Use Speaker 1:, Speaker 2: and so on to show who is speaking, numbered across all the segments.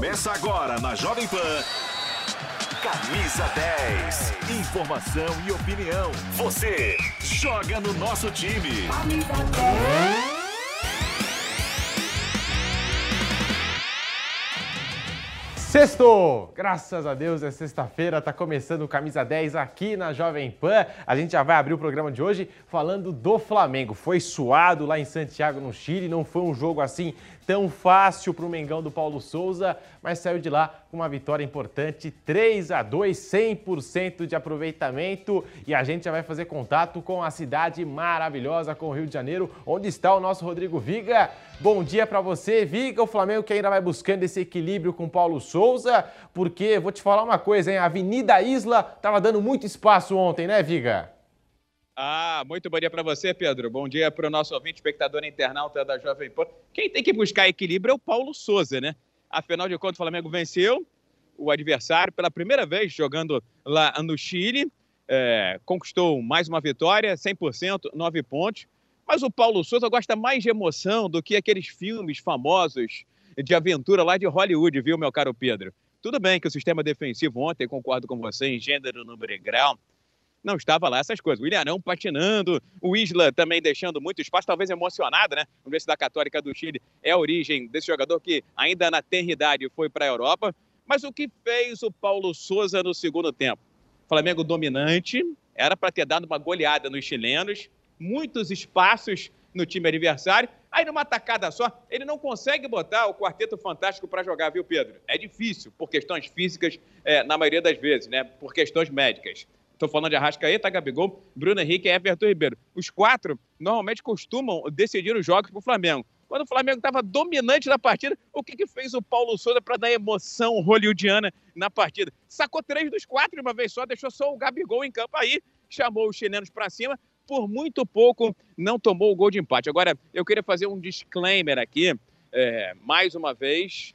Speaker 1: Começa agora na Jovem Pan. Camisa 10. Informação e opinião. Você joga no nosso time. Camisa 10.
Speaker 2: Sexto! Graças a Deus é sexta-feira, tá começando o Camisa 10 aqui na Jovem Pan. A gente já vai abrir o programa de hoje falando do Flamengo. Foi suado lá em Santiago, no Chile, não foi um jogo assim tão fácil para o Mengão do Paulo Souza, mas saiu de lá com uma vitória importante, 3 a 2, 100% de aproveitamento. E a gente já vai fazer contato com a cidade maravilhosa, com o Rio de Janeiro, onde está o nosso Rodrigo Viga. Bom dia para você, Viga. O Flamengo que ainda vai buscando esse equilíbrio com o Paulo Souza, porque vou te falar uma coisa, hein? A Avenida Isla estava dando muito espaço ontem, né, Viga?
Speaker 3: Ah, muito bom dia para você, Pedro. Bom dia para o nosso ouvinte, espectador internauta da Jovem Pan. Quem tem que buscar equilíbrio é o Paulo Souza, né? Afinal de contas, o Flamengo venceu o adversário pela primeira vez jogando lá no Chile. É, conquistou mais uma vitória, 100%, 9 pontos. Mas o Paulo Souza gosta mais de emoção do que aqueles filmes famosos de aventura lá de Hollywood, viu, meu caro Pedro? Tudo bem que o sistema defensivo ontem, concordo com você, em gênero, número e grau, não estava lá essas coisas. O Ilharão patinando, o Isla também deixando muito espaço, talvez emocionado, né? A Universidade Católica do Chile é a origem desse jogador que ainda na tenridade foi para a Europa. Mas o que fez o Paulo Souza no segundo tempo? Flamengo dominante, era para ter dado uma goleada nos chilenos, muitos espaços no time adversário. Aí, numa tacada só, ele não consegue botar o quarteto fantástico para jogar, viu, Pedro? É difícil, por questões físicas, é, na maioria das vezes, né? Por questões médicas. Estou falando de Arrascaeta, Gabigol, Bruno Henrique e Everton Ribeiro. Os quatro normalmente costumam decidir os jogos para o Flamengo. Quando o Flamengo estava dominante na partida, o que, que fez o Paulo Souza para dar emoção hollywoodiana na partida? Sacou três dos quatro de uma vez só, deixou só o Gabigol em campo aí, chamou os chilenos para cima, por muito pouco não tomou o gol de empate. Agora, eu queria fazer um disclaimer aqui, é, mais uma vez.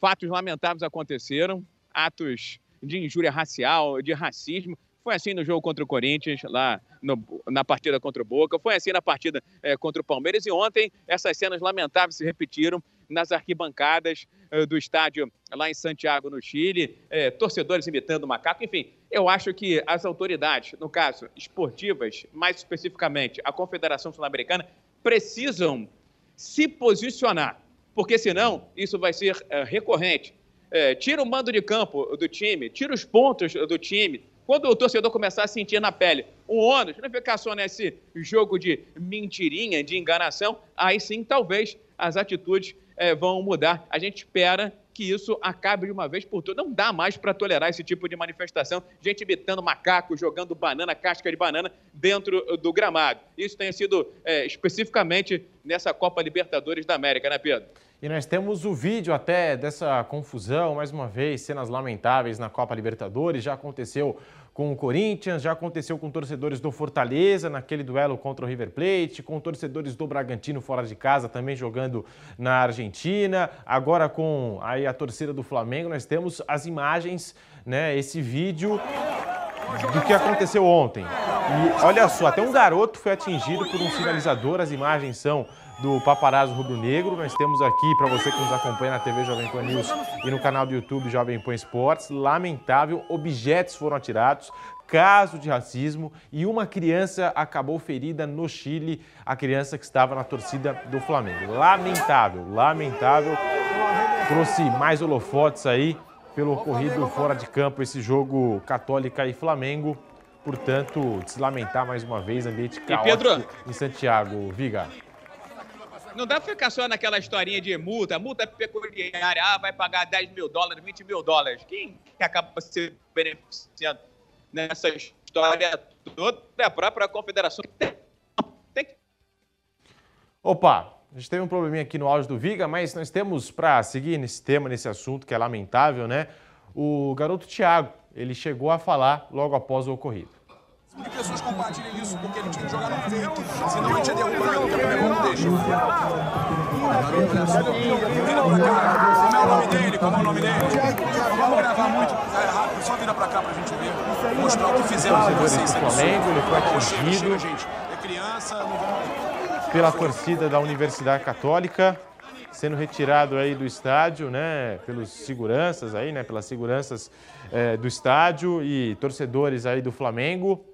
Speaker 3: Fatos lamentáveis aconteceram, atos de injúria racial, de racismo. Foi assim no jogo contra o Corinthians, lá no, na partida contra o Boca, foi assim na partida é, contra o Palmeiras. E ontem essas cenas lamentáveis se repetiram nas arquibancadas é, do estádio lá em Santiago, no Chile, é, torcedores imitando macaco. Enfim, eu acho que as autoridades, no caso esportivas, mais especificamente a Confederação Sul-Americana, precisam se posicionar, porque senão isso vai ser recorrente é, tira o mando de campo do time, tira os pontos do time. Quando o torcedor começar a sentir na pele um ônus, não ficar só nesse jogo de mentirinha, de enganação, aí sim talvez as atitudes é, vão mudar. A gente espera que isso acabe de uma vez por todas. Não dá mais para tolerar esse tipo de manifestação, gente imitando macaco, jogando banana, casca de banana dentro do gramado. Isso tem sido é, especificamente nessa Copa Libertadores da América, né, Pedro?
Speaker 2: E nós temos o vídeo até dessa confusão, mais uma vez, cenas lamentáveis na Copa Libertadores. Já aconteceu com o Corinthians, já aconteceu com torcedores do Fortaleza naquele duelo contra o River Plate, com torcedores do Bragantino fora de casa também jogando na Argentina. Agora com aí a torcida do Flamengo, nós temos as imagens, né, esse vídeo do que aconteceu ontem. E olha só, até um garoto foi atingido por um sinalizador, as imagens são do Paparazzo Rubro Negro. Nós temos aqui, para você que nos acompanha na TV Jovem Pan News e no canal do YouTube Jovem Pan Esportes, lamentável, objetos foram atirados, caso de racismo e uma criança acabou ferida no Chile, a criança que estava na torcida do Flamengo. Lamentável, lamentável. Trouxe mais holofotes aí pelo ocorrido fora de campo esse jogo Católica e Flamengo. Portanto, se lamentar mais uma vez, ambiente caótico Pedro... em Santiago. Viga.
Speaker 3: Não dá pra ficar só naquela historinha de multa, multa peculiar, ah, vai pagar 10 mil dólares, 20 mil dólares. Quem que acaba se beneficiando nessa história toda é a própria confederação. Tem,
Speaker 2: tem... Opa, a gente teve um probleminha aqui no áudio do Viga, mas nós temos, para seguir nesse tema, nesse assunto que é lamentável, né? O garoto Thiago, ele chegou a falar logo após o ocorrido
Speaker 4: de pessoas compartilhem isso, porque ele tinha que jogar no vento, senão a gente ia derrubar, a primeira não deixa. Vira pra cá, como é o nome dele, como é o nome dele. Vamos gravar muito é rápido, só vira pra cá pra gente ver, mostrar o que fizemos em vocês.
Speaker 2: Flamengo, ele foi atingido. É criança, pela torcida da Universidade Católica. sendo retirado aí do estádio, né, pelos seguranças aí, né, pelas seguranças é, do estádio e torcedores aí do Flamengo.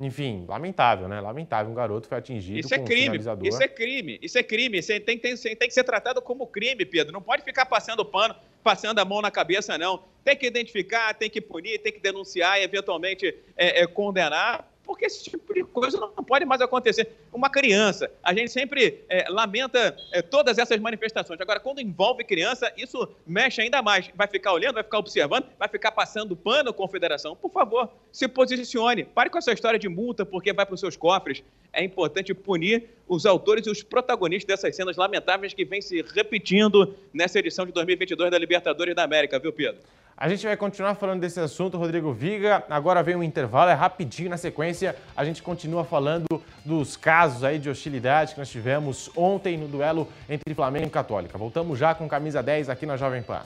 Speaker 2: Enfim, lamentável, né? Lamentável. Um garoto foi atingido
Speaker 3: isso é crime,
Speaker 2: um.
Speaker 3: Isso é crime, isso é crime. Isso tem, tem, tem que ser tratado como crime, Pedro. Não pode ficar passando pano, passando a mão na cabeça, não. Tem que identificar, tem que punir, tem que denunciar e eventualmente é, é, condenar porque esse tipo de coisa não pode mais acontecer. Uma criança, a gente sempre é, lamenta é, todas essas manifestações. Agora, quando envolve criança, isso mexe ainda mais. Vai ficar olhando, vai ficar observando, vai ficar passando pano com a federação. Por favor, se posicione. Pare com essa história de multa, porque vai para os seus cofres. É importante punir os autores e os protagonistas dessas cenas lamentáveis que vêm se repetindo nessa edição de 2022 da Libertadores da América, viu, Pedro?
Speaker 2: A gente vai continuar falando desse assunto, Rodrigo Viga. Agora vem um intervalo, é rapidinho na sequência. A gente continua falando dos casos aí de hostilidade que nós tivemos ontem no duelo entre Flamengo e Católica. Voltamos já com camisa 10 aqui na Jovem Pan.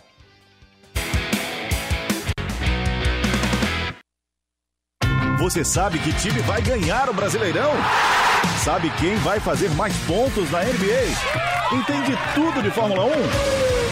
Speaker 1: Você sabe que time vai ganhar o Brasileirão? Sabe quem vai fazer mais pontos na NBA? Entende tudo de Fórmula 1?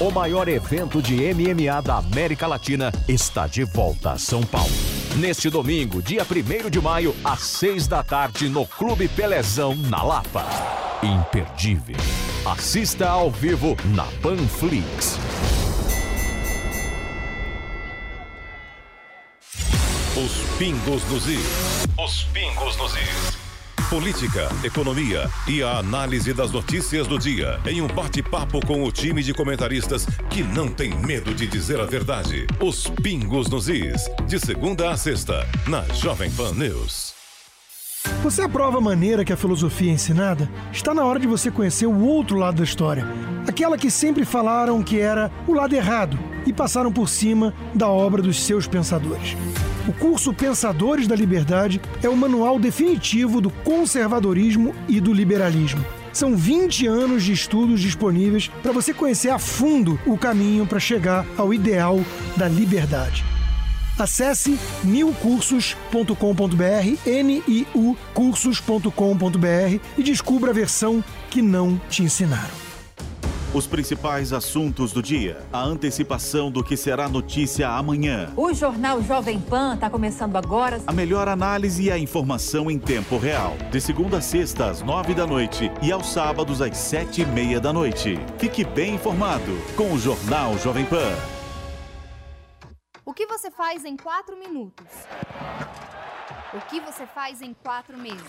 Speaker 5: o maior evento de MMA da América Latina está de volta a São Paulo. Neste domingo, dia 1 de maio, às 6 da tarde, no Clube Pelezão, na Lapa. Imperdível. Assista ao vivo na Panflix.
Speaker 1: Os pingos nos is. Os pingos nos is política, economia e a análise das notícias do dia em um bate-papo com o time de comentaristas que não tem medo de dizer a verdade. Os Pingos nos Is, de segunda a sexta, na Jovem Pan News.
Speaker 6: Você aprova a maneira que a filosofia é ensinada? Está na hora de você conhecer o outro lado da história. Aquela que sempre falaram que era o lado errado e passaram por cima da obra dos seus pensadores. O curso Pensadores da Liberdade é o manual definitivo do conservadorismo e do liberalismo. São 20 anos de estudos disponíveis para você conhecer a fundo o caminho para chegar ao ideal da liberdade. Acesse niucursos.com.br, N-I-U cursos.com.br e descubra a versão que não te ensinaram.
Speaker 1: Os principais assuntos do dia, a antecipação do que será notícia amanhã.
Speaker 7: O Jornal Jovem Pan está começando agora.
Speaker 1: A melhor análise e a informação em tempo real. De segunda a sexta, às nove da noite e aos sábados, às sete e meia da noite. Fique bem informado com o Jornal Jovem Pan.
Speaker 8: O que você faz em quatro minutos? O que você faz em quatro meses?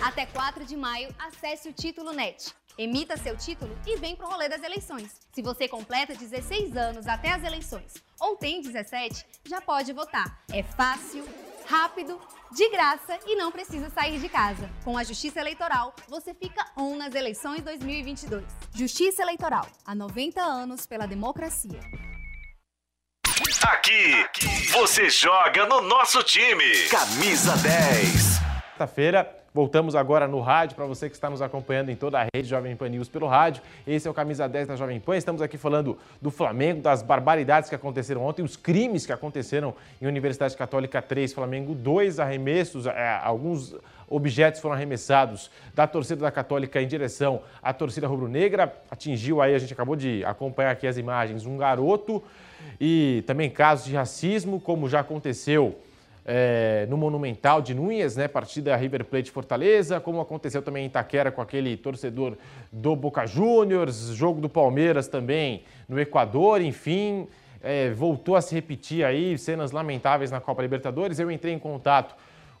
Speaker 8: Até 4 de maio, acesse o Título Net Emita seu título e vem pro rolê das eleições. Se você completa 16 anos até as eleições ou tem 17, já pode votar. É fácil, rápido, de graça e não precisa sair de casa. Com a Justiça Eleitoral, você fica on nas eleições 2022. Justiça Eleitoral, há 90 anos pela democracia.
Speaker 1: Aqui, você joga no nosso time. Camisa 10.
Speaker 2: Quinta-feira, Voltamos agora no rádio, para você que está nos acompanhando em toda a rede Jovem Pan News pelo rádio. Esse é o Camisa 10 da Jovem Pan. Estamos aqui falando do Flamengo, das barbaridades que aconteceram ontem, os crimes que aconteceram em Universidade Católica 3, Flamengo 2, arremessos, é, alguns objetos foram arremessados da torcida da Católica em direção à torcida rubro-negra. Atingiu aí, a gente acabou de acompanhar aqui as imagens, um garoto e também casos de racismo, como já aconteceu é, no Monumental de Núñez, né, partida River Plate Fortaleza, como aconteceu também em Itaquera com aquele torcedor do Boca Juniors, jogo do Palmeiras também no Equador, enfim, é, voltou a se repetir aí, cenas lamentáveis na Copa Libertadores. Eu entrei em contato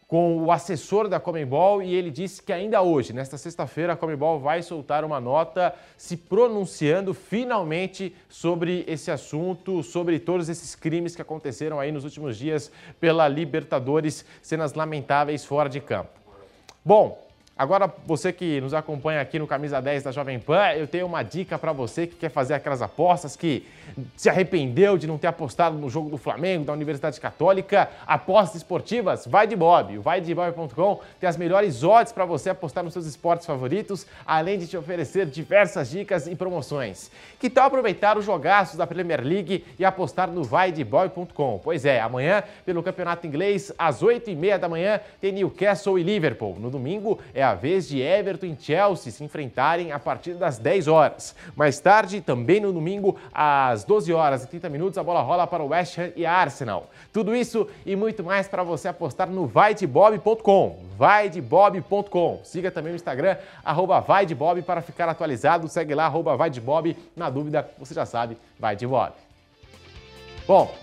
Speaker 2: com o assessor da Comembol e ele disse que ainda hoje, nesta sexta-feira, a Comembol vai soltar uma nota se pronunciando finalmente sobre esse assunto, sobre todos esses crimes que aconteceram aí nos últimos dias pela Libertadores, cenas lamentáveis fora de campo. Bom, Agora, você que nos acompanha aqui no Camisa 10 da Jovem Pan, eu tenho uma dica para você que quer fazer aquelas apostas, que se arrependeu de não ter apostado no jogo do Flamengo, da Universidade Católica. Apostas esportivas, vai de Bob. O vaidebob.com tem as melhores odds para você apostar nos seus esportes favoritos, além de te oferecer diversas dicas e promoções. Que tal aproveitar os jogaços da Premier League e apostar no vaidebob.com? Pois é, amanhã, pelo Campeonato Inglês, às 8h30 da manhã, tem Newcastle e Liverpool. No domingo, é a vez de Everton e Chelsea se enfrentarem a partir das 10 horas. Mais tarde, também no domingo, às 12 horas e 30 minutos, a bola rola para o West Ham e Arsenal. Tudo isso e muito mais para você apostar no vaidebob.com. Vaidebob.com. Siga também o Instagram, arroba vaidebob, para ficar atualizado. Segue lá, arroba vaidebob. Na dúvida, você já sabe, vai de Bob. Bom,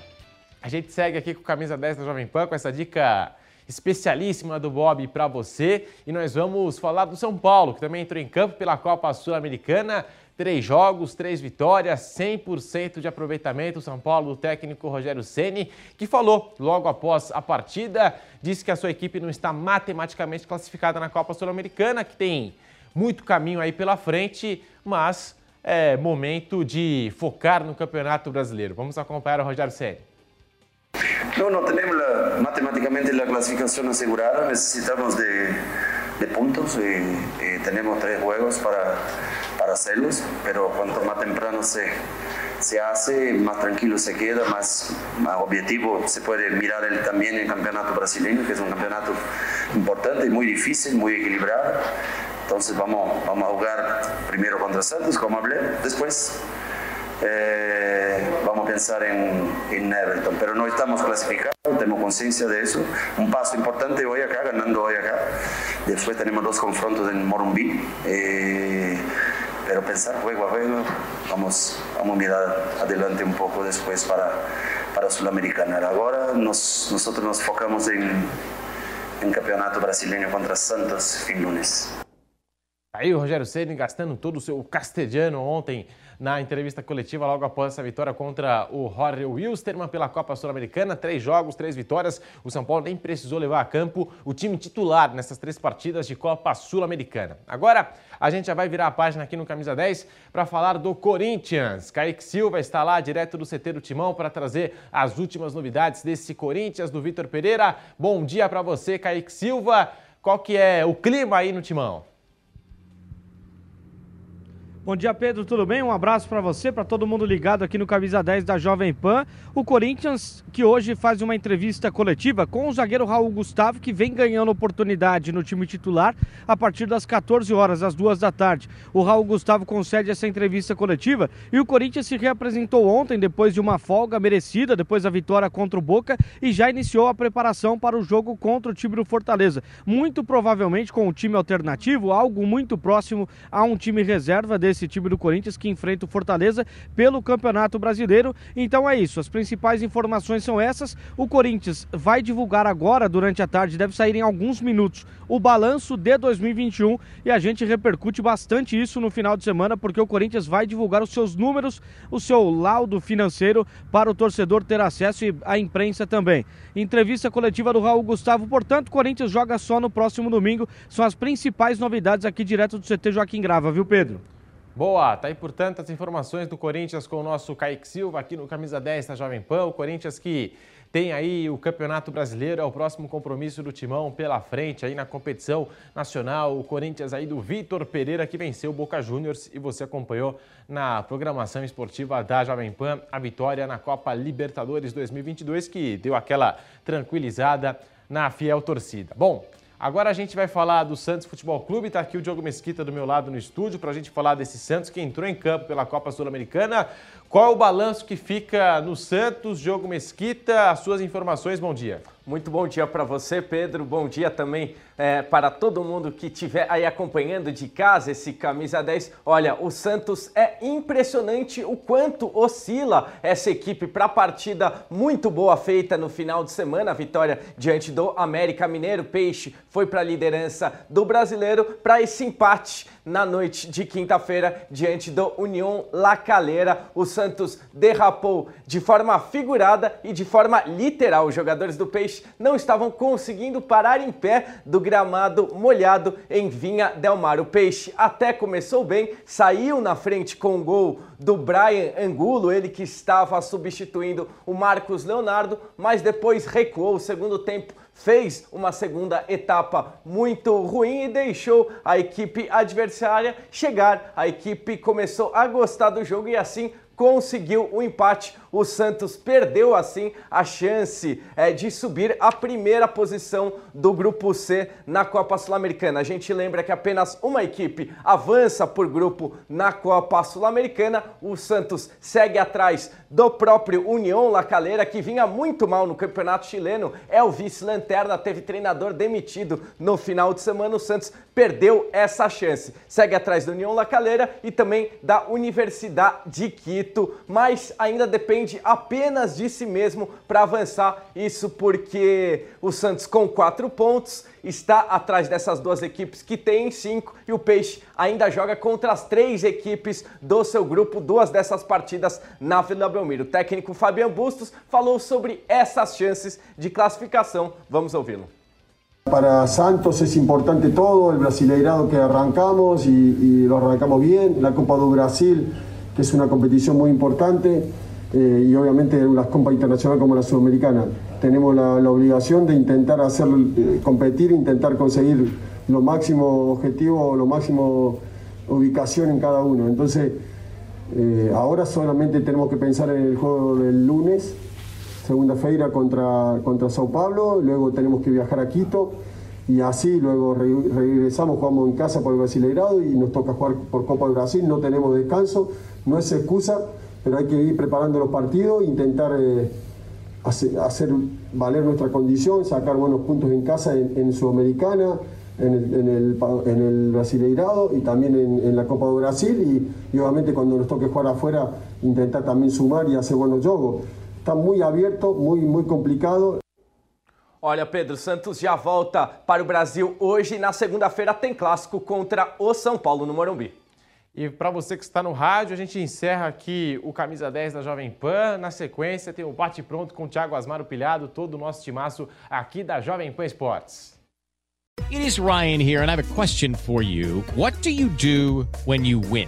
Speaker 2: a gente segue aqui com camisa 10 da Jovem Pan com essa dica especialíssima do Bob para você. E nós vamos falar do São Paulo, que também entrou em campo pela Copa Sul-Americana. Três jogos, três vitórias, 100% de aproveitamento. O São Paulo, o técnico Rogério Ceni, que falou logo após a partida, disse que a sua equipe não está matematicamente classificada na Copa Sul-Americana, que tem muito caminho aí pela frente, mas é momento de focar no Campeonato Brasileiro. Vamos acompanhar o Rogério Ceni.
Speaker 9: No, no tenemos matemáticamente la clasificación asegurada, necesitamos de, puntos y, tenemos tres juegos para, para hacerlos, pero cuanto más temprano se, se hace, más tranquilo se queda, más, más objetivo se puede mirar también el campeonato brasileño, que es un campeonato importante, muy difícil, muy equilibrado. Entonces vamos, vamos a jugar primero contra Santos, como hablé, después eh, vamos a pensar en, en, Everton, pero no estamos clasificados, tenemos conciencia de eso. Un paso importante hoy acá, ganando hoy acá. Después tenemos dos confrontos en Morumbí. Eh, pero pensar juego a juego, vamos, vamos a mirar adelante un poco después para, para Sudamericana. Ahora nos, nosotros nos focamos en, en campeonato brasileño contra Santos fin lunes.
Speaker 2: Aí o Rogério Ceni gastando todo o seu castelhano ontem na entrevista coletiva logo após essa vitória contra o Jorge Wilstermann pela Copa Sul-Americana. Três jogos, três vitórias. O São Paulo nem precisou levar a campo o time titular nessas três partidas de Copa Sul-Americana. Agora a gente já vai virar a página aqui no Camisa 10 para falar do Corinthians. Kaique Silva está lá direto do CT do Timão para trazer as últimas novidades desse Corinthians do Vitor Pereira. Bom dia para você, Kaique Silva. Qual que é o clima aí no Timão?
Speaker 10: Bom dia, Pedro, tudo bem? Um abraço para você, para todo mundo ligado aqui no Camisa 10 da Jovem Pan. O Corinthians, que hoje faz uma entrevista coletiva com o zagueiro Raul Gustavo, que vem ganhando oportunidade no time titular a partir das 14 horas, às 2 da tarde. O Raul Gustavo concede essa entrevista coletiva e o Corinthians se reapresentou ontem, depois de uma folga merecida, depois da vitória contra o Boca, e já iniciou a preparação para o jogo contra o time do Fortaleza. Muito provavelmente com o time alternativo, algo muito próximo a um time reserva desse esse time do Corinthians que enfrenta o Fortaleza pelo Campeonato Brasileiro. Então é isso, as principais informações são essas. O Corinthians vai divulgar agora, durante a tarde, deve sair em alguns minutos, o balanço de 2021 e a gente repercute bastante isso no final de semana, porque o Corinthians vai divulgar os seus números, o seu laudo financeiro para o torcedor ter acesso e a imprensa também. Entrevista coletiva do Raul Gustavo, portanto, o Corinthians joga só no próximo domingo. São as principais novidades aqui direto do CT Joaquim Grava, viu, Pedro?
Speaker 2: Boa, tá aí portanto as informações do Corinthians com o nosso Kaique Silva aqui no Camisa 10 da Jovem Pan. O Corinthians que tem aí o Campeonato Brasileiro, é o próximo compromisso do Timão pela frente aí na competição nacional. O Corinthians aí do Vitor Pereira que venceu o Boca Juniors e você acompanhou na programação esportiva da Jovem Pan a vitória na Copa Libertadores 2022 que deu aquela tranquilizada na fiel torcida. Bom, Agora a gente vai falar do Santos Futebol Clube. Está aqui o Diogo Mesquita do meu lado no estúdio para a gente falar desse Santos que entrou em campo pela Copa Sul-Americana Qual é o balanço que fica no Santos? Diogo Mesquita, as suas informações, bom dia.
Speaker 11: Muito bom dia para você, Pedro. Bom dia também é, para todo mundo que estiver aí acompanhando de casa esse camisa 10. Olha, o Santos é impressionante o quanto oscila essa equipe para a partida muito boa feita no final de semana. A vitória diante do América Mineiro. Peixe foi para a liderança do brasileiro para esse empate na noite de quinta-feira diante do União La Calera. O Santos derrapou de forma figurada e de forma literal. Os jogadores do Peixe não estavam conseguindo parar em pé do gramado molhado em Vinha Del Mar. O Peixe até começou bem, saiu na frente com o gol do Brian Angulo, ele que estava substituindo o Marcos Leonardo, mas depois recuou o segundo tempo fez uma segunda etapa muito ruim e deixou a equipe adversária chegar. A equipe começou a gostar do jogo e assim conseguiu o empate. O Santos perdeu assim a chance é, de subir à primeira posição do grupo C na Copa Sul-Americana. A gente lembra que apenas uma equipe avança por grupo na Copa Sul-Americana. O Santos segue atrás do próprio União La Calera, que vinha muito mal no campeonato chileno. É o vice-lanterna, teve treinador demitido no final de semana. O Santos perdeu essa chance. Segue atrás do União La Calera e também da Universidade de Quito, mas ainda depende depende apenas de si mesmo para avançar. Isso porque o Santos, com quatro pontos, está atrás dessas duas equipes que têm cinco e o Peixe ainda joga contra as três equipes do seu grupo, duas dessas partidas na Vila Belmiro. O técnico Fabian Bustos falou sobre essas chances de classificação. Vamos ouvi-lo.
Speaker 12: Para Santos es importante todo, el brasileirado que arrancamos y, y, lo arrancamos bien, la Copa do Brasil, que es una competición muy importante. Eh, y obviamente las copas internacionales como la sudamericana. Tenemos la, obligación de intentar hacer, eh, competir, intentar conseguir lo máximo objetivo, lo máximo ubicación en cada uno. Entonces, eh, ahora solamente tenemos que pensar en el juego del lunes, segunda feira contra, contra Sao Paulo, luego tenemos que viajar a Quito y así luego regresamos, jugamos en casa por el Brasileirado y nos toca jugar por Copa de Brasil, no tenemos descanso, no es excusa pero hay que ir preparando los partidos, intentar eh, hacer, valer nuestra condición, sacar buenos puntos en casa en, Sudamericana, en el, en, el, en Brasileirado y también en, la Copa de Brasil y, obviamente cuando nos toque jugar afuera intentar también sumar y hacer buenos jogos. Está muy abierto, muy, muy complicado.
Speaker 11: Olha, Pedro, Santos já volta para o Brasil hoje. Na segunda-feira tem clássico contra o São Paulo no Morumbi.
Speaker 2: E para você que está no rádio, a gente encerra aqui o Camisa 10 da Jovem Pan. Na sequência, tem o Bate Pronto com o Thiago Asmaro Pilhado, todo o nosso timaço aqui da Jovem Pan Esportes.
Speaker 13: It is Ryan here, and I have a question for you. What do you do when you win?